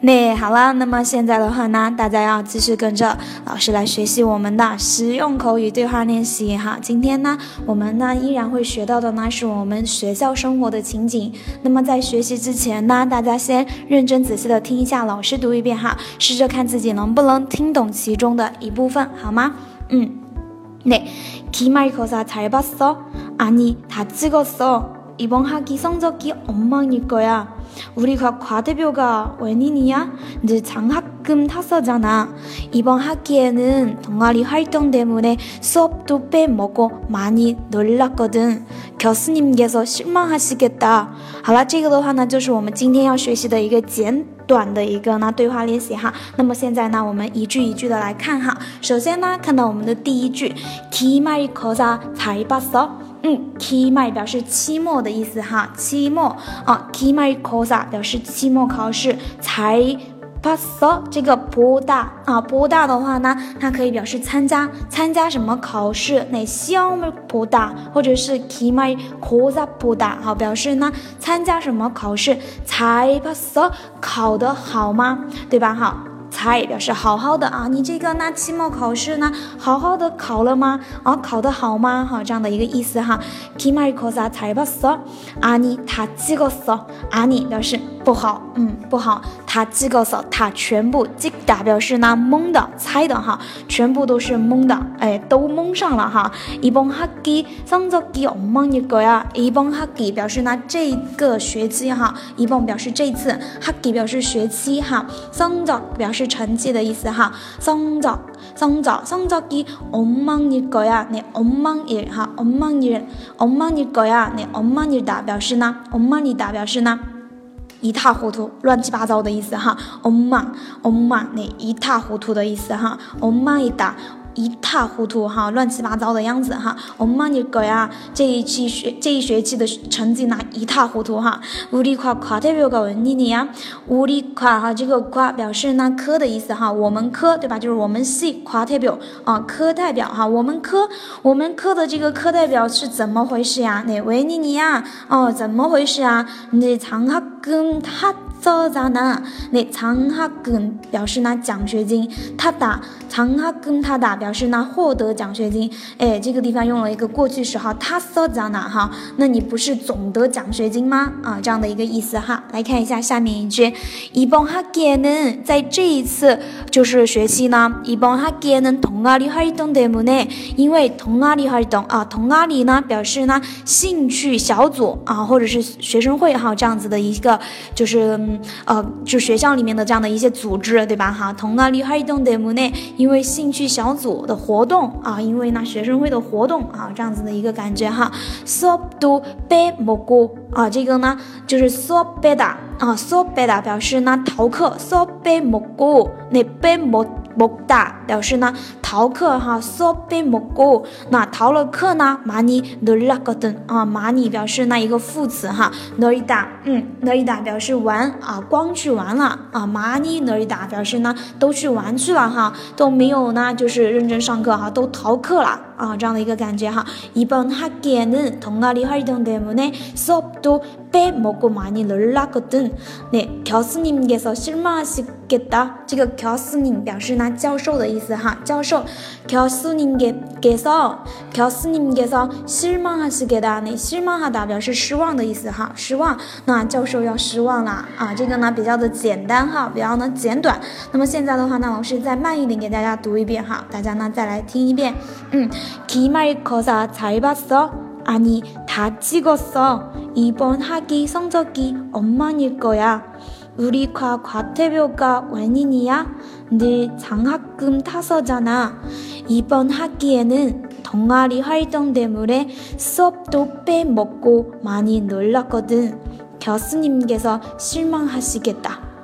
那好了，那么现在的话呢，大家要继续跟着老师来学习我们的实用口语对话练习哈。今天呢，我们呢依然会学到的呢是我们学校生活的情景。那么在学习之前呢，大家先认真仔细的听一下老师读一遍哈，试着看自己能不能听懂其中的一部分，好吗？嗯，那기말고사잘봤어아니다찍었어 이번학기성적이엉망일거야 우리가 과대표가 웬일이야? 늘 장학금 탔었잖아. 이번 학기에는 동아리 활동 때문에 수업도 빼먹고 많이 놀랐거든. 교수님께서 실망하시겠다. 好了，这个的话呢，就是我们今天要学习的一个简短的一个呢对话练习哈。那么现在呢，我们一句一句的来看哈。首先呢，看到我们的第一句。 嗯期末表示期末的意思哈，期末啊，期末考试表示期末考试才 pass 这个波大啊，波大的话呢，它可以表示参加参加什么考试，那项目波大，或者是期末考试波大，好表示呢参加什么考试才 pass 考得好吗？对吧？好。才表示好好的啊，你这个那期末考试呢，好好的考了吗？啊，考得好吗？哈，这样的一个意思哈。期末考试잘봤어아니다찍었어아니表示 不好，嗯，不好。他찍었어他全部찍다表示呢蒙的，猜的哈，全部都是蒙的，哎，都蒙上了哈。이번학기성적이엉망일거 야。 이번학기表示呢这个学期哈，이번表示这次，학기表示学期哈，성적表示。是成绩的意思哈，성적성적성적이엉망일거 야， 네엉망일哈，엉망일엉망일거 야， 네엉망일 다， 表示呢，엉망일 다， 表示呢， 一塌糊涂，乱七八糟的意思哈，엉망엉망那一塌糊涂的意思哈，엉망일 다。 一塌糊涂哈，乱七八糟的样子哈。我们帮你改啊，这一期学这一学期的成绩呢一塌糊涂哈。우리과과대표가웬일이야우리과哈，这个과表示呢科的意思哈，我们科对吧？就是我们系과대表啊，科代表哈。我们科我们科的这个科代表是怎么回事呀？那维尼尼呀？哦，怎么回事啊？那长哈 跟他。做啥呢？你长哈跟表示拿奖学金，他打长哈跟他打表示拿获得奖学金。哎，这个地方用了一个过去时哈，他做啥呢哈？那你不是总得奖学金吗？啊，这样的一个意思哈。来看一下下面一句，이번학기에는在这一次就是学期呢，이번학기에는동아리활동때문 에， 因为동아리 활동啊，동아리呢表示呢兴趣小组啊，或者是学生会哈这样子的一个就是。呃，就学校里面的这样的一些组织，对吧？哈，同啊，厉害动的木内，因为兴趣小组的活动啊，因为那学生会的活动啊，这样子的一个感觉哈。So do be mo go 啊，这个呢就是 so 啊，so be 表示呢逃课，so be mo go 那 be mo 莫大表示呢逃课哈，说被莫过，那逃了课呢？马尼努拉个等啊，马尼表示那一个副词哈，努伊达，嗯，努伊达表示玩。啊，光去玩了。啊，马尼努伊达表示呢都去玩去了哈，都没有呢就是认真上课哈，都逃课了。啊，这样的一个感觉哈。이번학기에는동아리활동때문에수업도빼먹고많이놀랐거든 네， 教师님께서실망하시겠 다。 这个教师님表示呢教授的意思哈，教授。教师님께서教师님께서실망하시겠 다。 那실망하다表示失望的意思哈，失望。那教授要失望了啊，这个呢比较的简单哈，比较呢简短。那么现在的话呢，老师再慢一点给大家读一遍哈，大家呢再来听一遍，嗯。 기말고사 잘 봤어? 아니, 다 찍었어. 이번 학기 성적이 엉망일 거야. 우리 과 과태료가 웬일이야? 늘 장학금 타서잖아. 이번 학기에는 동아리 활동 때문에 수업도 빼먹고 많이 놀랐거든. 교수님께서 실망하시겠다.